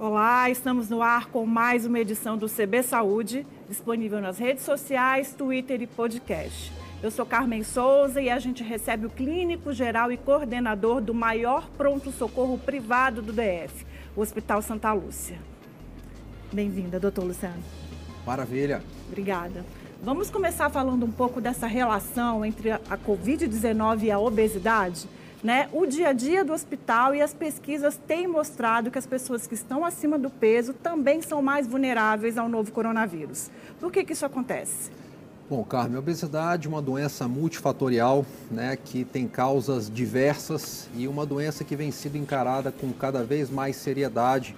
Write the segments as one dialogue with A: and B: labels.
A: Olá, estamos no ar com mais uma edição do CB Saúde, disponível nas redes sociais, Twitter e podcast. Eu sou Carmen Souza e a gente recebe o clínico geral e coordenador do maior pronto-socorro privado do DF, o Hospital Santa Lúcia. Bem-vinda, doutor Luciano.
B: Maravilha.
A: Obrigada. Vamos começar falando um pouco dessa relação entre a Covid-19 e a obesidade? Né? O dia a dia do hospital e as pesquisas têm mostrado que as pessoas que estão acima do peso também são mais vulneráveis ao novo coronavírus. Por que, que isso acontece?
B: Bom, Carmen, a obesidade é uma doença multifatorial, né, que tem causas diversas e uma doença que vem sendo encarada com cada vez mais seriedade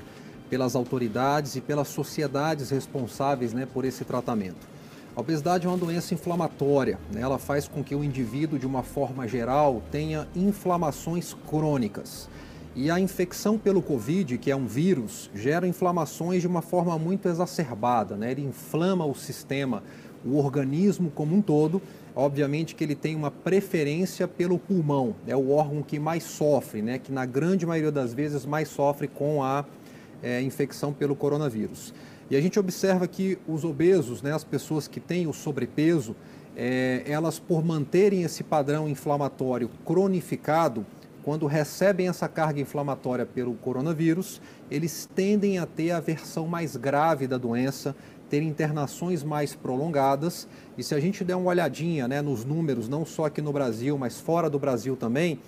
B: pelas autoridades e pelas sociedades responsáveis né, por esse tratamento. A obesidade é uma doença inflamatória, né? ela faz com que o indivíduo, de uma forma geral, tenha inflamações crônicas. E a infecção pelo Covid, que é um vírus, gera inflamações de uma forma muito exacerbada, né? ele inflama o sistema, o organismo como um todo. Obviamente que ele tem uma preferência pelo pulmão, é o órgão que mais sofre, né? que na grande maioria das vezes mais sofre com a é, infecção pelo coronavírus. E a gente observa que os obesos, né, as pessoas que têm o sobrepeso, é, elas por manterem esse padrão inflamatório cronificado, quando recebem essa carga inflamatória pelo coronavírus, eles tendem a ter a versão mais grave da doença, ter internações mais prolongadas. E se a gente der uma olhadinha né, nos números, não só aqui no Brasil, mas fora do Brasil também,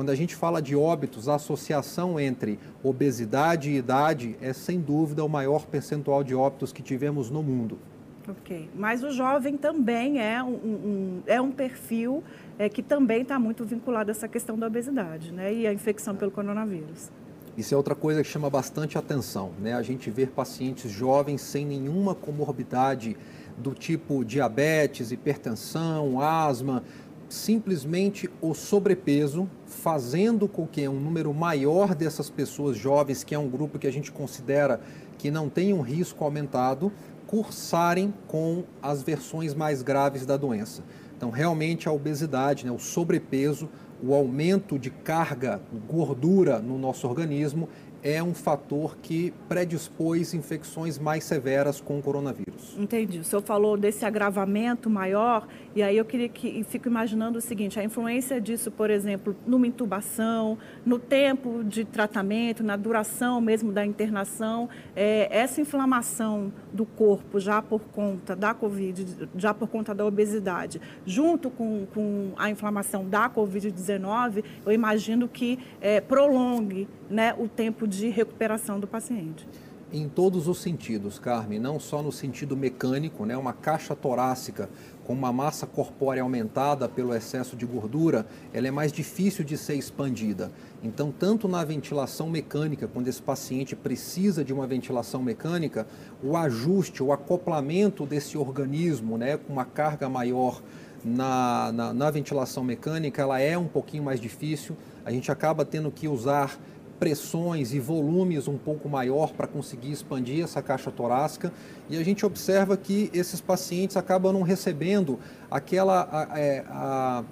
B: quando a gente fala de óbitos, a associação entre obesidade e idade é sem dúvida o maior percentual de óbitos que tivemos no mundo.
A: Ok, mas o jovem também é um, um é um perfil é, que também está muito vinculado a essa questão da obesidade né, e a infecção pelo coronavírus.
B: Isso é outra coisa que chama bastante atenção, né? A gente vê pacientes jovens sem nenhuma comorbidade do tipo diabetes, hipertensão, asma, simplesmente o sobrepeso, fazendo com que um número maior dessas pessoas jovens, que é um grupo que a gente considera que não tem um risco aumentado, cursarem com as versões mais graves da doença. Então, realmente, a obesidade, né, o sobrepeso, o aumento de carga, gordura no nosso organismo é um fator que predispôs infecções mais severas com o coronavírus.
A: Entendi. O senhor falou desse agravamento maior, e aí eu queria que fico imaginando o seguinte: a influência disso, por exemplo, numa intubação, no tempo de tratamento, na duração mesmo da internação, é, essa inflamação do corpo já por conta da Covid, já por conta da obesidade, junto com, com a inflamação da Covid-19, eu imagino que é, prolongue né, o tempo de recuperação do paciente.
B: Em todos os sentidos, Carmen, não só no sentido mecânico, né, uma caixa torácica com uma massa corpórea aumentada pelo excesso de gordura, ela é mais difícil de ser expandida. Então, tanto na ventilação mecânica, quando esse paciente precisa de uma ventilação mecânica, o ajuste, o acoplamento desse organismo, né, com uma carga maior na, na, na ventilação mecânica, ela é um pouquinho mais difícil. A gente acaba tendo que usar pressões e volumes um pouco maior para conseguir expandir essa caixa torácica e a gente observa que esses pacientes acabam não recebendo aquela é, a,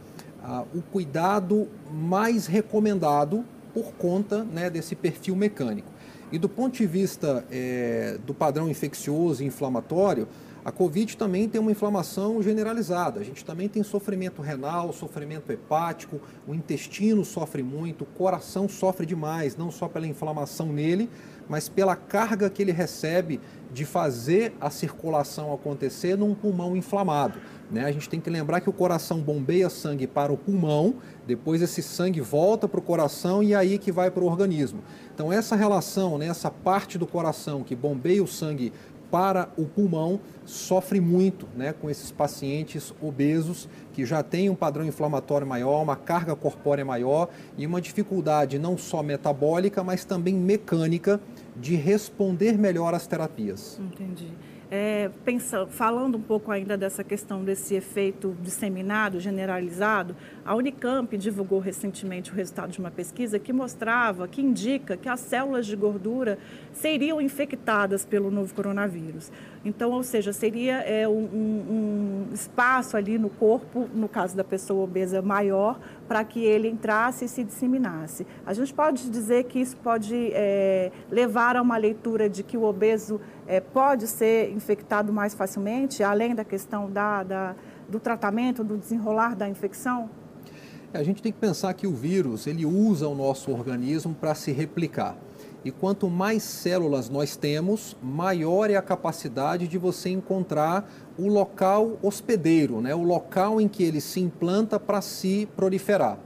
B: a, o cuidado mais recomendado por conta né, desse perfil mecânico. E do ponto de vista é, do padrão infeccioso e inflamatório, a Covid também tem uma inflamação generalizada. A gente também tem sofrimento renal, sofrimento hepático, o intestino sofre muito, o coração sofre demais, não só pela inflamação nele, mas pela carga que ele recebe de fazer a circulação acontecer num pulmão inflamado. Né? A gente tem que lembrar que o coração bombeia sangue para o pulmão, depois esse sangue volta para o coração e aí que vai para o organismo. Então essa relação, né, essa parte do coração que bombeia o sangue para o pulmão sofre muito né, com esses pacientes obesos que já têm um padrão inflamatório maior, uma carga corpórea maior e uma dificuldade não só metabólica, mas também mecânica de responder melhor às terapias.
A: Entendi. É, pensando, falando um pouco ainda dessa questão desse efeito disseminado, generalizado, a Unicamp divulgou recentemente o resultado de uma pesquisa que mostrava, que indica que as células de gordura seriam infectadas pelo novo coronavírus. Então, ou seja, seria é, um, um espaço ali no corpo, no caso da pessoa obesa, maior, para que ele entrasse e se disseminasse. A gente pode dizer que isso pode é, levar a uma leitura de que o obeso é, pode ser infectado mais facilmente, além da questão da, da, do tratamento, do desenrolar da infecção?
B: É, a gente tem que pensar que o vírus ele usa o nosso organismo para se replicar. E quanto mais células nós temos, maior é a capacidade de você encontrar o local hospedeiro, né? o local em que ele se implanta para se proliferar.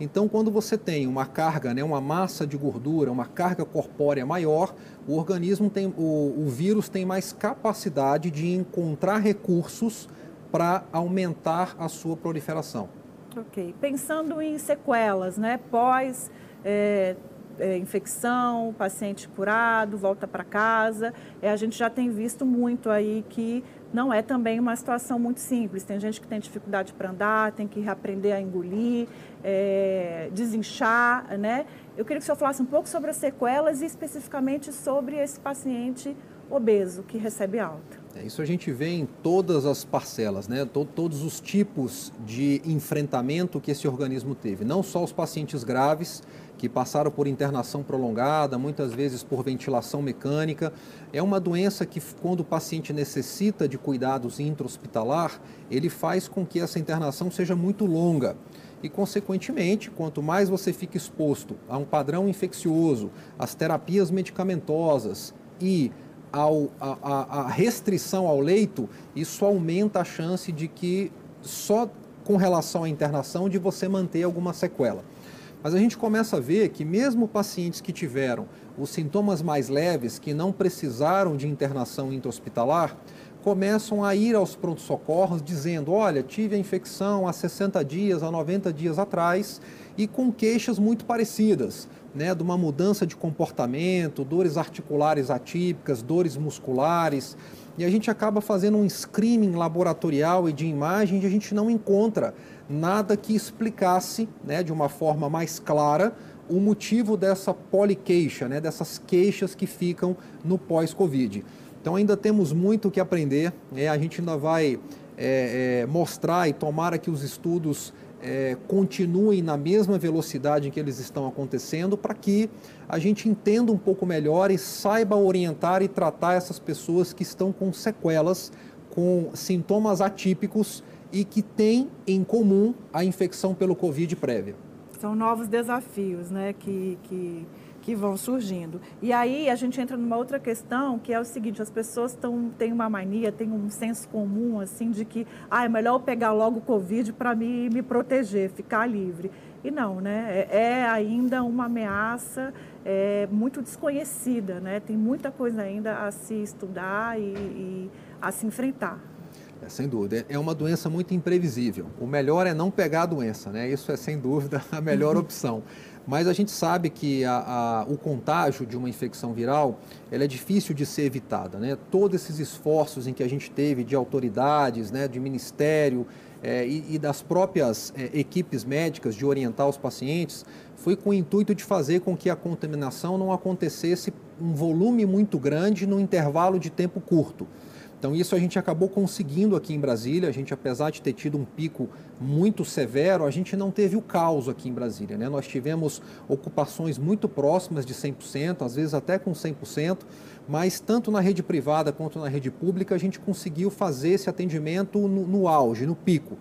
B: Então, quando você tem uma carga, né, uma massa de gordura, uma carga corpórea maior, o organismo tem, o, o vírus tem mais capacidade de encontrar recursos para aumentar a sua proliferação.
A: Ok. Pensando em sequelas, né, pós é, é, infecção, paciente curado, volta para casa, é, a gente já tem visto muito aí que não é também uma situação muito simples. Tem gente que tem dificuldade para andar, tem que reaprender a engolir, é, desinchar, né? Eu queria que o senhor falasse um pouco sobre as sequelas e especificamente sobre esse paciente obeso que recebe alta.
B: É, isso a gente vê em todas as parcelas, né? todos os tipos de enfrentamento que esse organismo teve. Não só os pacientes graves, que passaram por internação prolongada, muitas vezes por ventilação mecânica. É uma doença que, quando o paciente necessita de cuidados intra-hospitalar, ele faz com que essa internação seja muito longa. E, consequentemente, quanto mais você fica exposto a um padrão infeccioso, às terapias medicamentosas e ao, a, a restrição ao leito, isso aumenta a chance de que, só com relação à internação, de você manter alguma sequela. Mas a gente começa a ver que mesmo pacientes que tiveram os sintomas mais leves, que não precisaram de internação intra-hospitalar, começam a ir aos pronto-socorros dizendo: olha, tive a infecção há 60 dias, há 90 dias atrás, e com queixas muito parecidas, né, de uma mudança de comportamento, dores articulares atípicas, dores musculares. E a gente acaba fazendo um screening laboratorial e de imagem e a gente não encontra nada que explicasse né, de uma forma mais clara o motivo dessa poliqueixa, né, dessas queixas que ficam no pós-Covid. Então ainda temos muito que aprender, né, a gente ainda vai é, é, mostrar e tomara que os estudos é, continuem na mesma velocidade em que eles estão acontecendo para que a gente entenda um pouco melhor e saiba orientar e tratar essas pessoas que estão com sequelas, com sintomas atípicos e que têm em comum a infecção pelo Covid prévia.
A: São novos desafios né, que, que, que vão surgindo. E aí a gente entra numa outra questão, que é o seguinte, as pessoas tão, têm uma mania, têm um senso comum, assim, de que ah, é melhor eu pegar logo o Covid para me, me proteger, ficar livre. E não, né? É, é ainda uma ameaça é, muito desconhecida, né? Tem muita coisa ainda a se estudar e, e a se enfrentar.
B: É, sem dúvida. É uma doença muito imprevisível. O melhor é não pegar a doença, né? Isso é sem dúvida a melhor opção. Mas a gente sabe que a, a, o contágio de uma infecção viral ela é difícil de ser evitada. Né? Todos esses esforços em que a gente teve de autoridades, né, de ministério é, e, e, das próprias é, equipes médicas de orientar os pacientes foi com o intuito de fazer com que a contaminação não acontecesse um volume muito grande no intervalo de tempo curto. Então, isso a gente acabou conseguindo aqui em Brasília. A gente, apesar de ter tido um pico muito severo, a gente não teve o caos aqui em Brasília. Né? Nós tivemos ocupações muito próximas de 100%, às vezes até com 100%, mas tanto na rede privada quanto na rede pública, a gente conseguiu fazer esse atendimento no, no auge, no pico.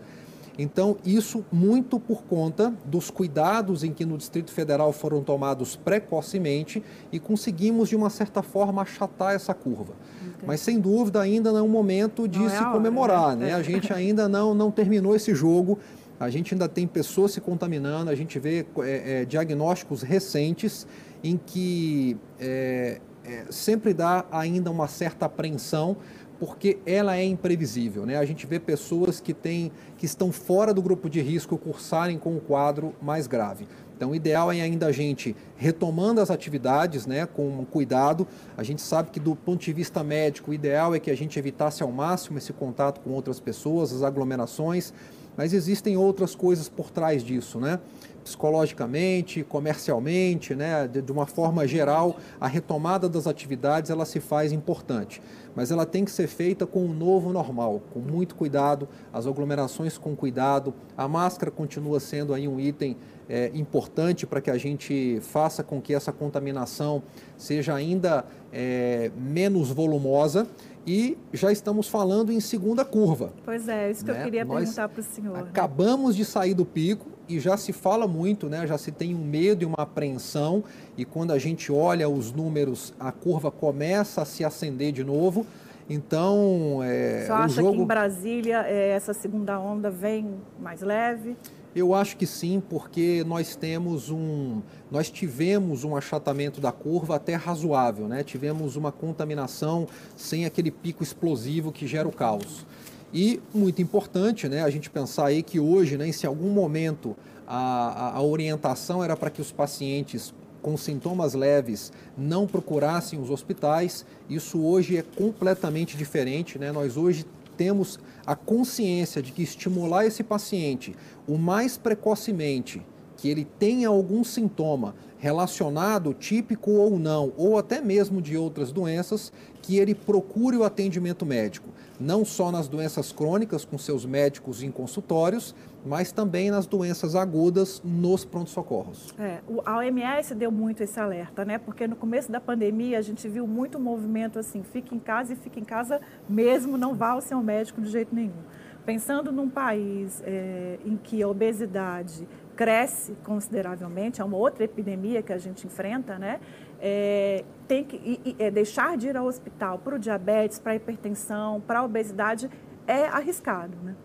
B: Então, isso muito por conta dos cuidados em que no Distrito Federal foram tomados precocemente e conseguimos, de uma certa forma, achatar essa curva. Entendi. Mas, sem dúvida, ainda não é o momento de não se é comemorar. Hora, né? né? A gente ainda não, não terminou esse jogo. A gente ainda tem pessoas se contaminando, a gente vê é, é, diagnósticos recentes em que é, é sempre dá ainda uma certa apreensão porque ela é imprevisível. Né? A gente vê pessoas que, têm, que estão fora do grupo de risco cursarem com um quadro mais grave. Então, o ideal é ainda a gente retomando as atividades né, com cuidado. A gente sabe que, do ponto de vista médico, o ideal é que a gente evitasse ao máximo esse contato com outras pessoas, as aglomerações, mas existem outras coisas por trás disso, né? Psicologicamente, comercialmente, né, de, de, uma forma geral, a retomada das atividades ela se faz importante, mas ela tem que ser feita com um novo normal, com muito cuidado, as aglomerações com cuidado, a máscara continua sendo aí um item é, importante para que a gente faça com que essa contaminação seja ainda é, menos volumosa e já estamos falando em segunda curva.
A: Pois é, isso que né? eu queria Nós perguntar para o senhor. Né?
B: Acabamos né? de sair do pico e já se fala muito, né? já se tem um medo e uma apreensão, e quando a gente olha os números, a curva começa a se acender de novo. Então,
A: é, Você acha jogo... que em Brasília é, essa segunda onda vem mais leve?
B: Eu acho que sim, porque nós temos um, nós tivemos um achatamento da curva até razoável, né? Tivemos uma contaminação sem aquele pico explosivo que gera o caos. E muito importante, né, a gente pensar aí que hoje, né, se em algum momento a, a, orientação era para que os pacientes com sintomas leves não procurassem os hospitais, isso hoje é completamente diferente, né? Nós hoje temos a consciência de que estimular esse paciente o mais precocemente que ele tenha algum sintoma relacionado, típico ou não, ou até mesmo de outras doenças, que ele procure o atendimento médico, não só nas doenças crônicas com seus médicos em consultórios, mas também nas doenças agudas nos pronto-socorros.
A: É, a OMS deu muito esse alerta, né? Porque no começo da pandemia a gente viu muito movimento assim, fique em casa e fique em casa mesmo, não vá ao seu médico de jeito nenhum. Pensando num país é, em que a obesidade cresce consideravelmente, é uma outra epidemia que a gente enfrenta, né? É, tem que é, deixar de ir ao hospital para o diabetes, para a hipertensão, para a obesidade é arriscado, né?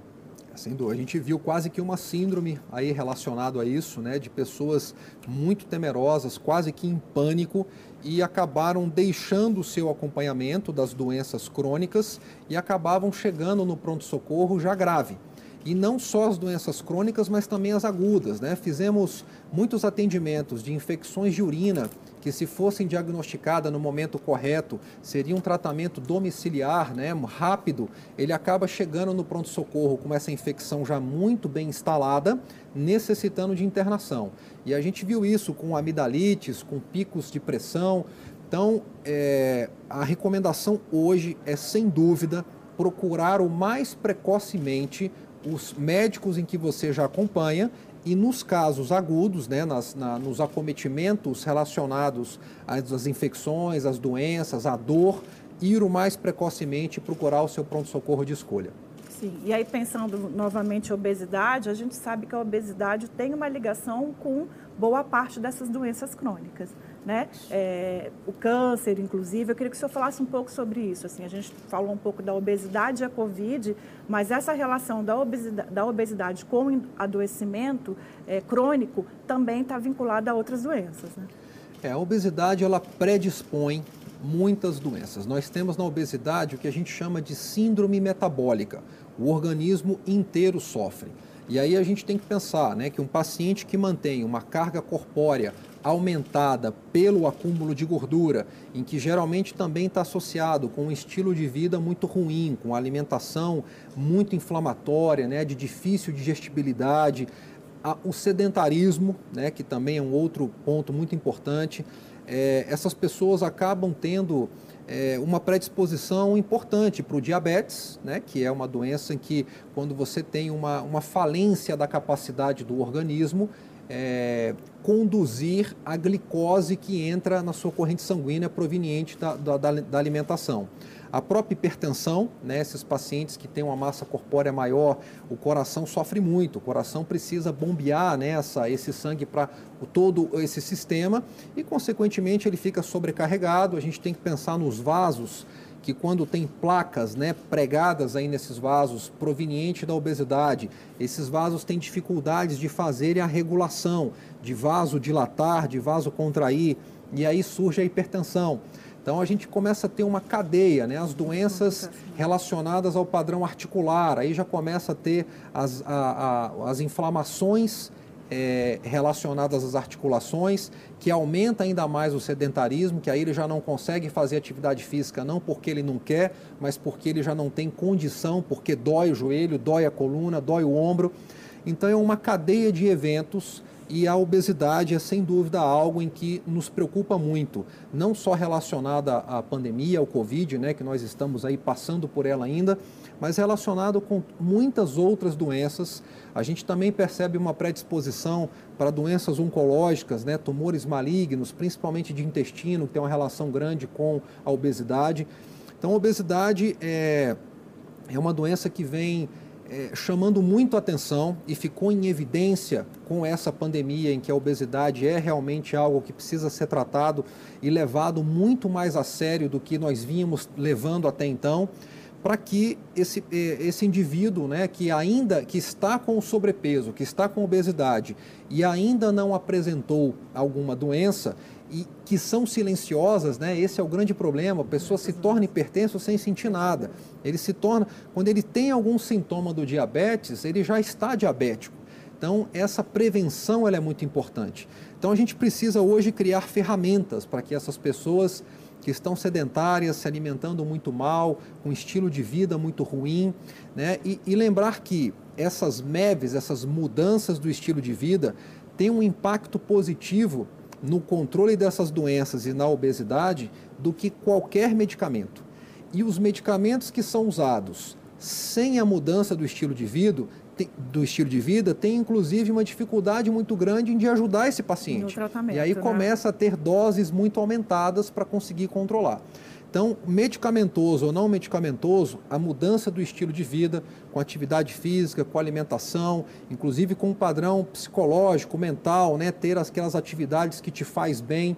B: Sem dúvida. A gente viu quase que uma síndrome aí relacionado a isso, né, de pessoas muito temerosas, quase que em pânico e acabaram deixando o seu acompanhamento das doenças crônicas e acabavam chegando no pronto-socorro já grave. E não só as doenças crônicas, mas também as agudas. Né? Fizemos muitos atendimentos de infecções de urina que se fossem diagnosticadas no momento correto, seria um tratamento domiciliar, né, rápido, ele acaba chegando no pronto-socorro com essa infecção já muito bem instalada, necessitando de internação. E a gente viu isso com amidalites, com picos de pressão. Então, é, a recomendação hoje é, sem dúvida, procurar o mais precocemente os médicos em que você já acompanha e nos casos agudos, né, nas, na, nos acometimentos relacionados às infecções, às doenças, à dor, ir o mais precocemente procurar o seu pronto-socorro de escolha.
A: Sim, e aí pensando novamente em obesidade, a gente sabe que a obesidade tem uma ligação com boa parte dessas doenças crônicas né? É, o câncer, inclusive. Eu queria que o senhor falasse um pouco sobre isso. Assim, a gente falou um pouco da obesidade e a Covid, mas essa relação da obesidade, da obesidade com adoecimento é, crônico também está vinculada a outras doenças. Né?
B: É, a obesidade ela predispõe muitas doenças. Nós temos na obesidade o que a gente chama de síndrome metabólica. O organismo inteiro sofre. E aí a gente tem que pensar né, que um paciente que mantém uma carga corpórea aumentada pelo acúmulo de gordura, em que geralmente também está associado com um estilo de vida muito ruim, com alimentação muito inflamatória, né, de difícil digestibilidade, o sedentarismo, né, que também é um outro ponto muito importante. É, essas pessoas acabam tendo é, uma predisposição importante para o diabetes, né, que é uma doença em que, quando você tem uma, uma falência da capacidade do organismo, é, conduzir a glicose que entra na sua corrente sanguínea proveniente da, da, da alimentação. A própria hipertensão, né, esses pacientes que têm uma massa corpórea maior, o coração sofre muito, o coração precisa bombear né, essa, esse sangue para todo esse sistema e, consequentemente, ele fica sobrecarregado. A gente tem que pensar nos vasos que quando tem placas né, pregadas aí nesses vasos proveniente da obesidade, esses vasos têm dificuldades de fazerem a regulação, de vaso dilatar, de vaso contrair, e aí surge a hipertensão. Então a gente começa a ter uma cadeia, né? as doenças relacionadas ao padrão articular, aí já começa a ter as, a, a, as inflamações é, relacionadas às articulações, que aumenta ainda mais o sedentarismo, que aí ele já não consegue fazer atividade física, não porque ele não quer, mas porque ele já não tem condição, porque dói o joelho, dói a coluna, dói o ombro. Então é uma cadeia de eventos e a obesidade é sem dúvida algo em que nos preocupa muito, não só relacionada à pandemia, ao Covid, né, que nós estamos aí passando por ela ainda, mas relacionado com muitas outras doenças. A gente também percebe uma predisposição para doenças oncológicas, né, tumores malignos, principalmente de intestino, que tem uma relação grande com a obesidade. Então, a obesidade é, é uma doença que vem é, chamando muito atenção e ficou em evidência com essa pandemia em que a obesidade é realmente algo que precisa ser tratado e levado muito mais a sério do que nós vínhamos levando até então, para que esse, é, esse indivíduo né, que ainda que está com sobrepeso, que está com obesidade e ainda não apresentou alguma doença, e que são silenciosas, né? Esse é o grande problema. A pessoa se torna hipertenso sem sentir nada. Ele se torna, quando ele tem algum sintoma do diabetes, ele já está diabético. Então, essa prevenção ela é muito importante. Então, a gente precisa hoje criar ferramentas para que essas pessoas que estão sedentárias, se alimentando muito mal, com um estilo de vida muito ruim, né? E, e lembrar que essas MEVs, essas mudanças do estilo de vida, têm um impacto positivo no controle dessas doenças e na obesidade do que qualquer medicamento. E os medicamentos que são usados sem a mudança do estilo de vida, do estilo de vida, tem inclusive uma dificuldade muito grande de ajudar esse paciente. e aí né? começa a ter doses muito aumentadas para conseguir controlar. Então, medicamentoso ou não medicamentoso, a mudança do estilo de vida, com atividade física, com alimentação, inclusive com um padrão psicológico, mental, né, ter aquelas atividades que te faz bem,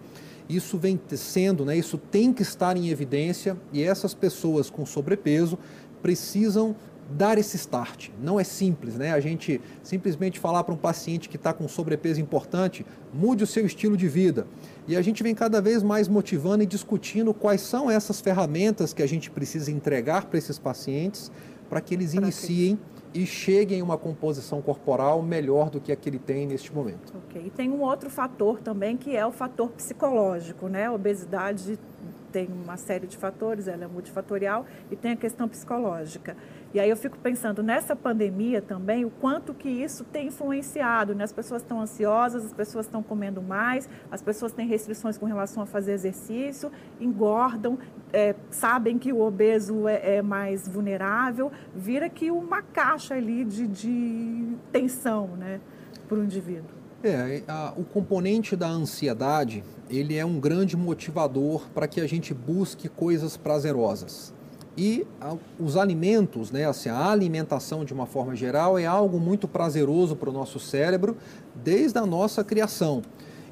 B: isso vem sendo, né, isso tem que estar em evidência e essas pessoas com sobrepeso precisam dar esse start. Não é simples, né? A gente simplesmente falar para um paciente que está com sobrepeso importante, mude o seu estilo de vida. E a gente vem cada vez mais motivando e discutindo quais são essas ferramentas que a gente precisa entregar para esses pacientes para que eles iniciem e cheguem a uma composição corporal melhor do que a que ele tem neste momento.
A: Ok. E tem um outro fator também que é o fator psicológico, né? A obesidade tem uma série de fatores, ela é multifatorial e tem a questão psicológica. E aí eu fico pensando nessa pandemia também, o quanto que isso tem influenciado, né? As pessoas estão ansiosas, as pessoas estão comendo mais, as pessoas têm restrições com relação a fazer exercício, engordam, é, sabem que o obeso é, é, mais vulnerável, vira que uma caixa ali de, de tensão, né, para o indivíduo.
B: É, a, o componente da ansiedade, ele é um grande motivador para que a gente busque coisas prazerosas. E os alimentos, né, assim, a alimentação de uma forma geral é algo muito prazeroso para o nosso cérebro desde a nossa criação.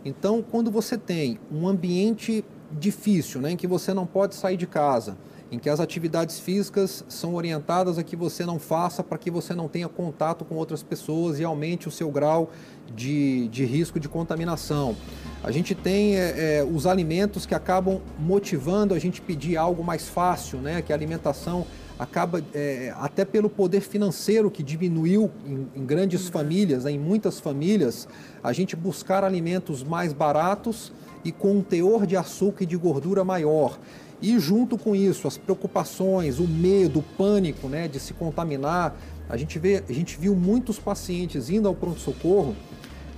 B: Então, quando você tem um ambiente difícil, né, em que você não pode sair de casa, em que as atividades físicas são orientadas a que você não faça para que você não tenha contato com outras pessoas e aumente o seu grau de, de risco de contaminação. A gente tem é, é, os alimentos que acabam motivando a gente pedir algo mais fácil, né? que a alimentação acaba, é, até pelo poder financeiro que diminuiu em, em grandes uhum. famílias, né? em muitas famílias, a gente buscar alimentos mais baratos e com um teor de açúcar e de gordura maior. E junto com isso, as preocupações, o medo, o pânico né, de se contaminar. A gente, vê, a gente viu muitos pacientes indo ao pronto-socorro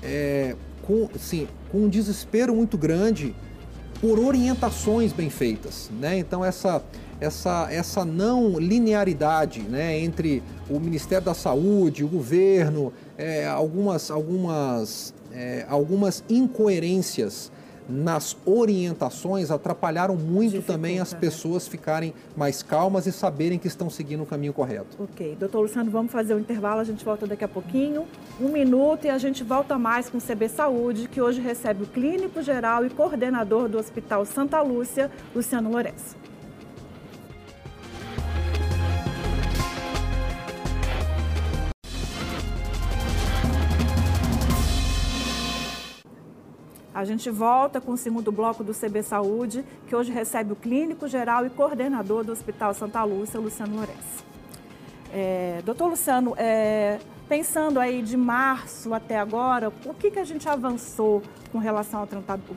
B: é, com, assim, com um desespero muito grande por orientações bem feitas. Né? Então, essa, essa, essa não linearidade né, entre o Ministério da Saúde, o governo, é, algumas, algumas, é, algumas incoerências nas orientações atrapalharam muito Dificulta, também as pessoas ficarem mais calmas e saberem que estão seguindo o caminho correto.
A: Ok. Doutor Luciano, vamos fazer o um intervalo, a gente volta daqui a pouquinho. Um minuto e a gente volta mais com o CB Saúde, que hoje recebe o clínico geral e coordenador do Hospital Santa Lúcia, Luciano Lourenço. A gente volta com o segundo bloco do CB Saúde, que hoje recebe o clínico geral e coordenador do Hospital Santa Lúcia, Luciano Lourenço. É, doutor Luciano, é, pensando aí de março até agora, o que, que a gente avançou com relação ao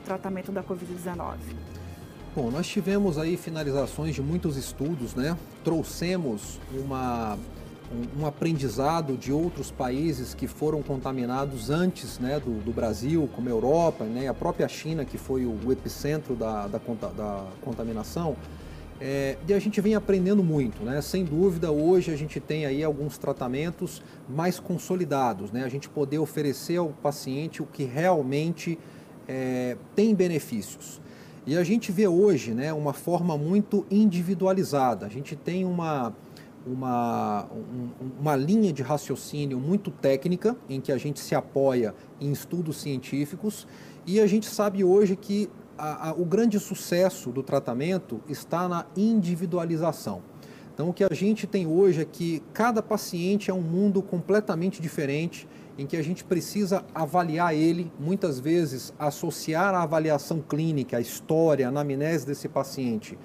A: tratamento da Covid-19?
B: Bom, nós tivemos aí finalizações de muitos estudos, né? Trouxemos uma um, aprendizado de outros países que foram contaminados antes né, do, do Brasil, como a Europa, né, a própria China, que foi o, o epicentro da, da, da contaminação, é, e a gente vem aprendendo muito, né? Sem dúvida, hoje a gente tem aí alguns tratamentos mais consolidados, né? A gente poder oferecer ao paciente o que realmente é, tem benefícios. E a gente vê hoje, né, uma forma muito individualizada. A gente tem uma uma, um, uma linha de raciocínio muito técnica, em que a gente se apoia em estudos científicos, e a gente sabe hoje que a, a, o grande sucesso do tratamento está na individualização. Então, o que a gente tem hoje é que cada paciente é um mundo completamente diferente, em que a gente precisa avaliar ele, muitas vezes associar a avaliação clínica, a história, a anamnese desse paciente,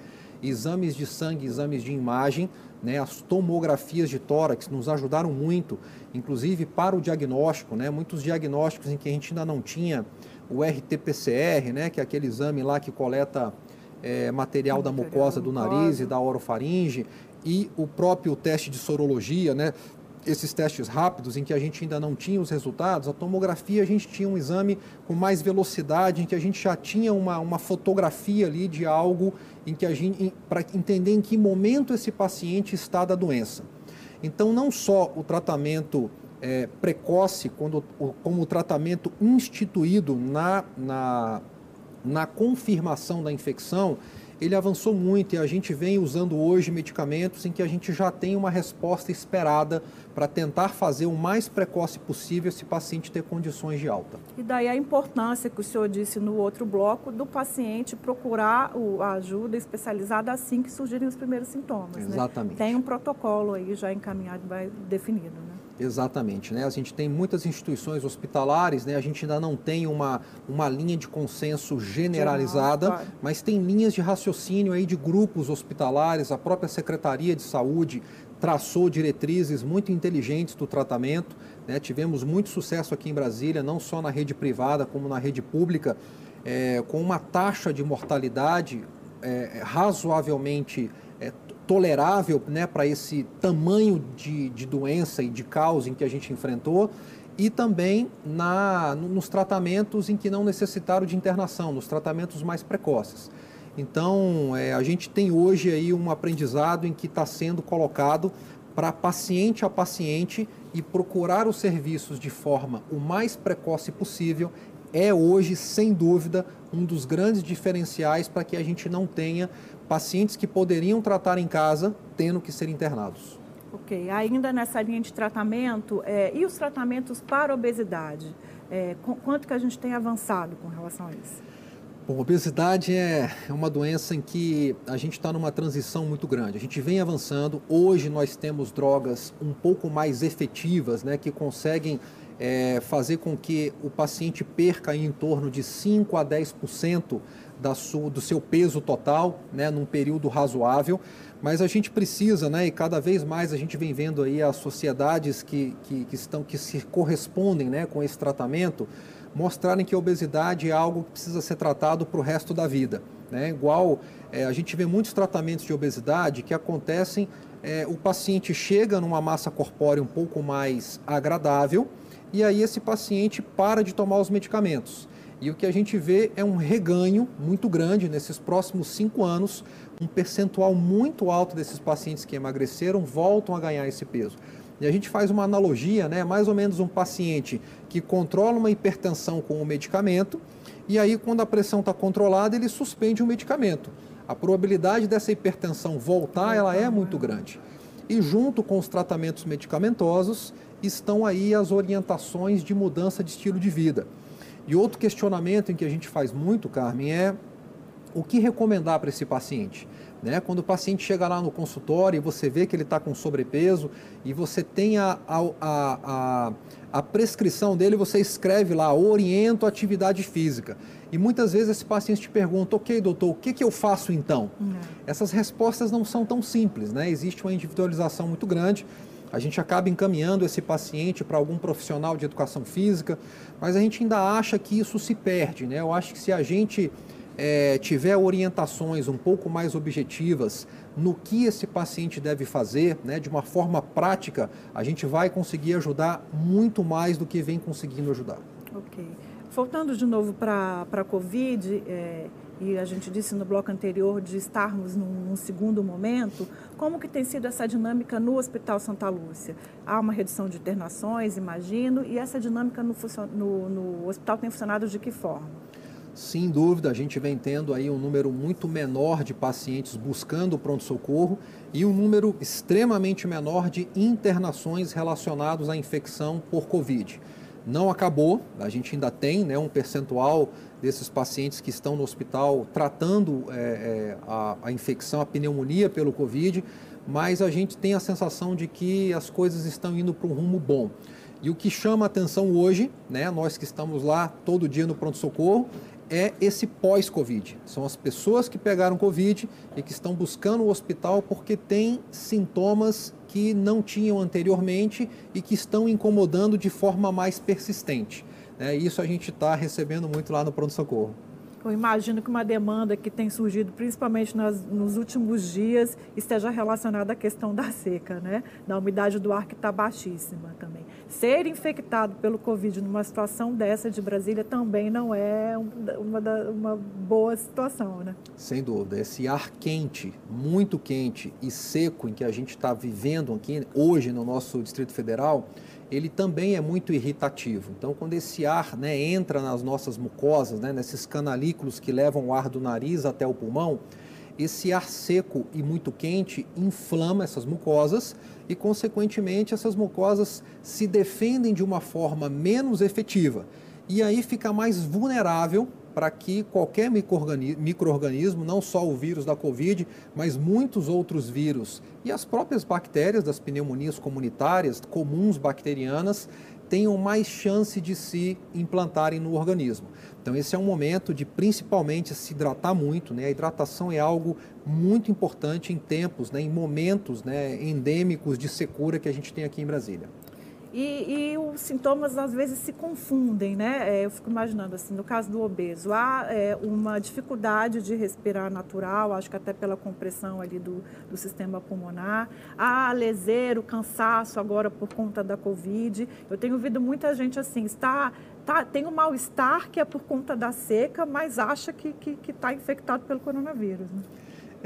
B: exames de sangue, exames de imagem, né, as tomografias de tórax nos ajudaram muito, inclusive para o diagnóstico, né, muitos diagnósticos em que a gente ainda não tinha o RT-PCR, né, que é aquele exame lá que coleta é, material da mucosa do nariz e da orofaringe, e o próprio teste de sorologia, né, esses testes rápidos em que a gente ainda não tinha os resultados, a tomografia a gente tinha um exame com mais velocidade, em que a gente já tinha uma, uma fotografia ali de algo em que a gente para entender em que momento esse paciente está da doença. Então não só o tratamento é, precoce, quando, como o tratamento instituído na, na, na confirmação da infecção, ele avançou muito e a gente vem usando hoje medicamentos em que a gente já tem uma resposta esperada para tentar fazer o mais precoce possível esse paciente ter condições de alta.
A: E daí a importância que o senhor disse no outro bloco do paciente procurar a ajuda especializada assim que surgirem os primeiros sintomas.
B: Né? Exatamente.
A: Né? Tem um protocolo aí já encaminhado, vai definido, né?
B: Exatamente, né? A gente tem muitas instituições hospitalares, né? A gente ainda não tem uma, uma linha de consenso generalizada, claro. mas tem linhas de raciocínio aí de grupos hospitalares, a própria Secretaria de Saúde traçou diretrizes muito inteligentes do tratamento. Né? Tivemos muito sucesso aqui em Brasília, não só na rede privada, como na rede pública, é, com uma taxa de mortalidade é, razoavelmente tolerável né, para esse tamanho de, de doença e de causa em que a gente enfrentou e também na, nos tratamentos em que não necessitaram de internação, nos tratamentos mais precoces. Então, é, a gente tem hoje aí um aprendizado em que está sendo colocado para paciente a paciente e procurar os serviços de forma o mais precoce possível é hoje, sem dúvida, um dos grandes diferenciais para que a gente não tenha pacientes que poderiam tratar em casa tendo que ser internados.
A: Ok, ainda nessa linha de tratamento, é, e os tratamentos para obesidade? É, quanto que a gente tem avançado com relação a isso?
B: Bom, obesidade é, é uma doença em que a gente está numa transição muito grande. A gente vem avançando. Hoje nós temos drogas um pouco mais efetivas, né, que conseguem é, fazer com que o paciente perca em torno de 5 a 10% da sua, do seu peso total, né, num período razoável. Mas a gente precisa, né, e cada vez mais a gente vem vendo aí as sociedades que, que, que estão que se correspondem, né, com esse tratamento mostrarem que a obesidade é algo que precisa ser tratado para o resto da vida. Né? Igual é, a gente vê muitos tratamentos de obesidade que acontecem, é, o paciente chega numa massa corpórea um pouco mais agradável e aí esse paciente para de tomar os medicamentos. E o que a gente vê é um reganho muito grande nesses próximos cinco anos, um percentual muito alto desses pacientes que emagreceram voltam a ganhar esse peso. E a gente faz uma analogia, né? mais ou menos um paciente que controla uma hipertensão com um medicamento, e aí, quando a pressão está controlada, ele suspende o medicamento. A probabilidade dessa hipertensão voltar ela é muito grande. E junto com os tratamentos medicamentosos estão aí as orientações de mudança de estilo de vida. E outro questionamento em que a gente faz muito, Carmen, é o que recomendar para esse paciente? Né? Quando o paciente chega lá no consultório e você vê que ele está com sobrepeso e você tem a, a, a, a, prescrição dele, você escreve lá, oriento a atividade física. E muitas vezes esse paciente te pergunta, ok, doutor, o que, que eu faço então? Uhum. Essas respostas não são tão simples, né? Existe uma individualização muito grande. A gente acaba encaminhando esse paciente para algum profissional de educação física, mas a gente ainda acha que isso se perde, né? Eu acho que se a gente é, tiver orientações um pouco mais objetivas no que esse paciente deve fazer, né, de uma forma prática, a gente vai conseguir ajudar muito mais do que vem conseguindo ajudar.
A: Ok. Voltando de novo para a Covid, é, e a gente disse no bloco anterior de estarmos num, num, segundo momento, como que tem sido essa dinâmica no Hospital Santa Lúcia? Há uma redução de internações, imagino, e essa dinâmica no, no, no hospital tem funcionado de que forma?
B: Sem dúvida, a gente vem tendo aí um número muito menor de pacientes buscando o pronto-socorro e um número extremamente menor de internações relacionados à infecção por Covid. Não acabou, a gente ainda tem né, um percentual desses pacientes que estão no hospital tratando é, é, a, a infecção, a pneumonia pelo Covid, mas a gente tem a sensação de que as coisas estão indo para um rumo bom. E o que chama a atenção hoje, né, nós que estamos lá todo dia no pronto-socorro, é esse pós-Covid. São as pessoas que pegaram Covid e que estão buscando o hospital porque têm sintomas que não tinham anteriormente e que estão incomodando de forma mais persistente. É, isso a gente está recebendo muito lá no pronto-socorro.
A: Eu imagino que uma demanda que tem surgido, principalmente nas, nos últimos dias, esteja relacionada à questão da seca, né? Da umidade do ar que está baixíssima também. Ser infectado pelo Covid numa situação dessa de Brasília também não é uma, uma boa situação, né?
B: Sem dúvida. Esse ar quente, muito quente e seco em que a gente está vivendo aqui hoje no nosso Distrito Federal, ele também é muito irritativo. Então, quando esse ar né, entra nas nossas mucosas, né, nesses canalículos que levam o ar do nariz até o pulmão, esse ar seco e muito quente inflama essas mucosas e, consequentemente, essas mucosas se defendem de uma forma menos efetiva. E aí fica mais vulnerável para que qualquer microorganismo, não só o vírus da Covid, mas muitos outros vírus e as próprias bactérias das pneumonias comunitárias, comuns bacterianas, tenham mais chance de se implantarem no organismo. Então esse é um momento de principalmente se hidratar muito, né? A hidratação é algo muito importante em tempos, né? em momentos né? endêmicos de secura que a gente tem aqui em Brasília.
A: E, e, os sintomas às vezes se confundem, né? É, eu fico imaginando assim, no caso do obeso, há é, uma dificuldade de respirar natural, acho que até pela compressão ali do, do sistema pulmonar, há leseiro, cansaço agora por conta da Covid. Eu tenho ouvido muita gente assim, está, tá, tem um mal-estar que é por conta da seca, mas acha que está tá infectado pelo coronavírus. Né?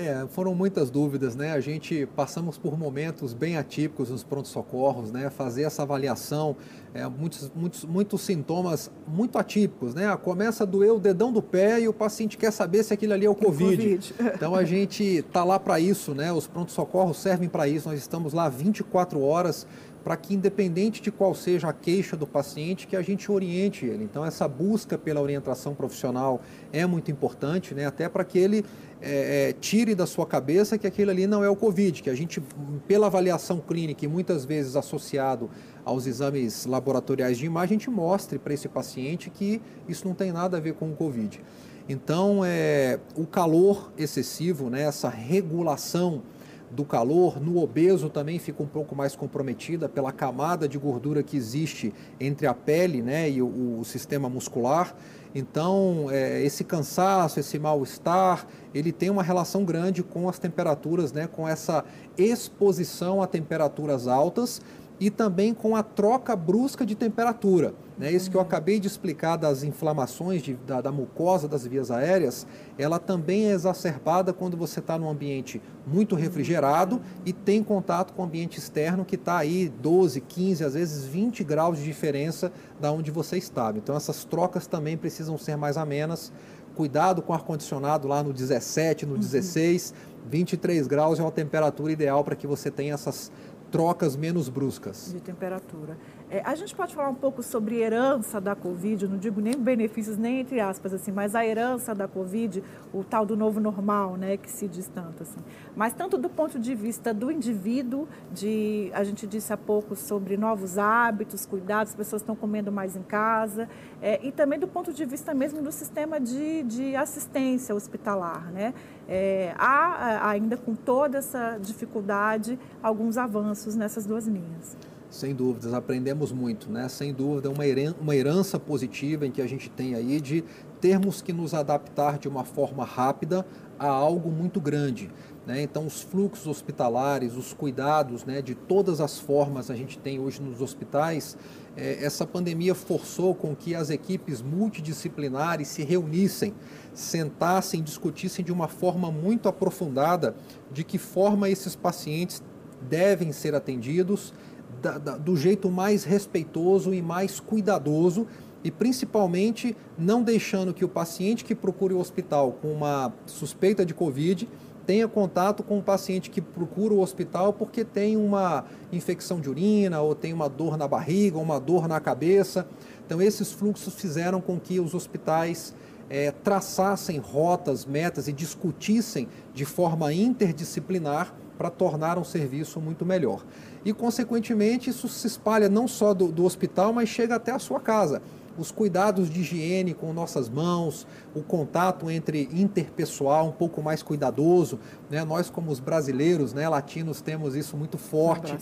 B: É, foram muitas dúvidas, né? A gente passamos por momentos bem atípicos nos pronto-socorros, né? Fazer essa avaliação, é, muitos, muitos, muitos sintomas muito atípicos, né? Começa a doer o dedão do pé e o paciente quer saber se aquilo ali é o COVID. COVID. Então a gente está lá para isso, né? Os pronto-socorros servem para isso. Nós estamos lá 24 horas para que, independente de qual seja a queixa do paciente, que a gente oriente ele. Então, essa busca pela orientação profissional é muito importante, né? até para que ele é, é, tire da sua cabeça que aquilo ali não é o Covid, que a gente, pela avaliação clínica e muitas vezes associado aos exames laboratoriais de imagem, a gente mostre para esse paciente que isso não tem nada a ver com o Covid. Então, é, o calor excessivo, né, essa regulação do calor. No obeso também fica um pouco mais comprometida pela camada de gordura que existe entre a pele né, e o, o sistema muscular. Então, é, esse cansaço, esse mal-estar, ele tem uma relação grande com as temperaturas, né, com essa exposição a temperaturas altas e também com a troca brusca de temperatura. Né? Isso que eu acabei de explicar das inflamações de, da, da, mucosa das vias aéreas, ela também é exacerbada quando você está num ambiente muito refrigerado e tem contato com o ambiente externo que está aí 12, 15, às vezes 20 graus de diferença da onde você estava. Então essas trocas também precisam ser mais amenas. Cuidado com o ar-condicionado lá no 17, no 16, 23 graus é uma temperatura ideal para que você tenha essas trocas menos bruscas.
A: De temperatura. É, a gente pode falar um pouco sobre herança da Covid, não digo nem benefícios, nem entre aspas, assim, mas a herança da Covid, o tal do novo normal, né, que se diz tanto. Assim. Mas tanto do ponto de vista do indivíduo, de a gente disse há pouco sobre novos hábitos, cuidados, as pessoas estão comendo mais em casa, é, e também do ponto de vista mesmo do sistema de, de assistência hospitalar. Né? É, há ainda com toda essa dificuldade alguns avanços nessas duas linhas.
B: Sem dúvidas, aprendemos muito, né? Sem dúvida, uma herança positiva em que a gente tem aí de termos que nos adaptar de uma forma rápida a algo muito grande. Né? Então, os fluxos hospitalares, os cuidados né, de todas as formas a gente tem hoje nos hospitais, é, essa pandemia forçou com que as equipes multidisciplinares se reunissem, sentassem, discutissem de uma forma muito aprofundada de que forma esses pacientes devem ser atendidos da, da, do jeito mais respeitoso e mais cuidadoso e principalmente não deixando que o paciente que procure o hospital com uma suspeita de Covid tenha contato com o paciente que procura o hospital porque tem uma infecção de urina ou tem uma dor na barriga, uma dor na cabeça. Então, esses fluxos fizeram com que os hospitais é, traçassem rotas, metas e discutissem de forma interdisciplinar para tornar um serviço muito melhor. E, consequentemente, isso se espalha não só do, do hospital, mas chega até a sua casa os cuidados de higiene com nossas mãos, o contato entre interpessoal um pouco mais cuidadoso, né? Nós como os brasileiros, né, latinos temos isso muito forte.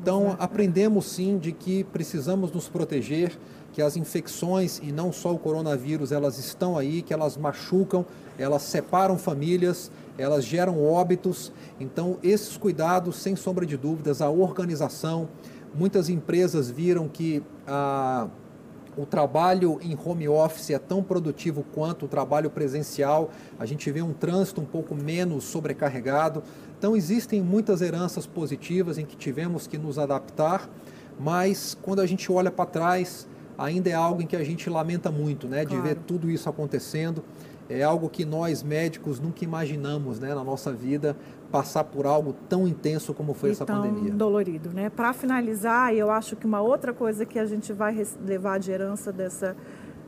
B: Então né? aprendemos sim de que precisamos nos proteger, que as infecções e não só o coronavírus, elas estão aí, que elas machucam, elas separam famílias, elas geram óbitos. Então, esses cuidados, sem sombra de dúvidas, a organização. Muitas empresas viram que a, o trabalho em home office é tão produtivo quanto o trabalho presencial. A gente vê um trânsito um pouco menos sobrecarregado. Então, existem muitas heranças positivas em que tivemos que nos adaptar, mas quando a gente olha para trás, ainda é algo em que a gente lamenta muito, né? De ver tudo isso acontecendo. É algo que nós médicos nunca imaginamos, né, na nossa vida, passar por algo tão intenso como foi e essa
A: tão
B: pandemia.
A: dolorido, né? Para finalizar, eu acho que uma outra coisa que a gente vai levar de herança dessa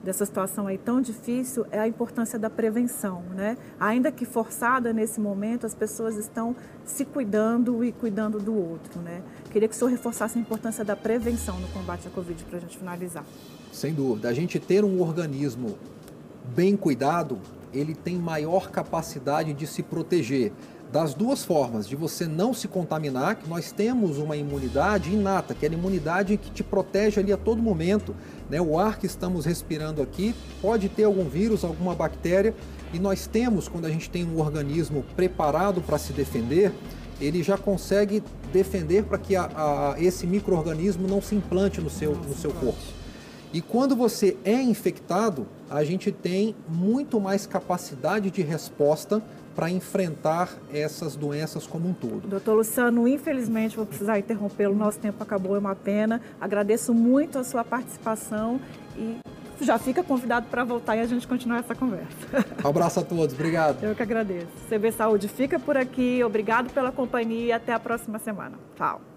A: dessa situação aí tão difícil é a importância da prevenção, né? Ainda que forçada nesse momento, as pessoas estão se cuidando e cuidando do outro, né? Queria que o senhor reforçasse a importância da prevenção no combate à Covid para a gente finalizar.
B: Sem dúvida. A gente ter um organismo bem cuidado, ele tem maior capacidade de se proteger das duas formas, de você não se contaminar, que nós temos uma imunidade inata, que é a imunidade que te protege ali a todo momento. Né? O ar que estamos respirando aqui pode ter algum vírus, alguma bactéria, e nós temos, quando a gente tem um organismo preparado para se defender, ele já consegue defender para que a, a, esse microorganismo não se implante no seu, no seu corpo. E quando você é infectado, a gente tem muito mais capacidade de resposta para enfrentar essas doenças como um todo.
A: Doutor Luciano, infelizmente vou precisar interrompê-lo, nosso tempo acabou, é uma pena. Agradeço muito a sua participação e já fica convidado para voltar e a gente continuar essa conversa.
B: Um abraço a todos, obrigado.
A: Eu que agradeço. CB Saúde fica por aqui, obrigado pela companhia e até a próxima semana. Tchau.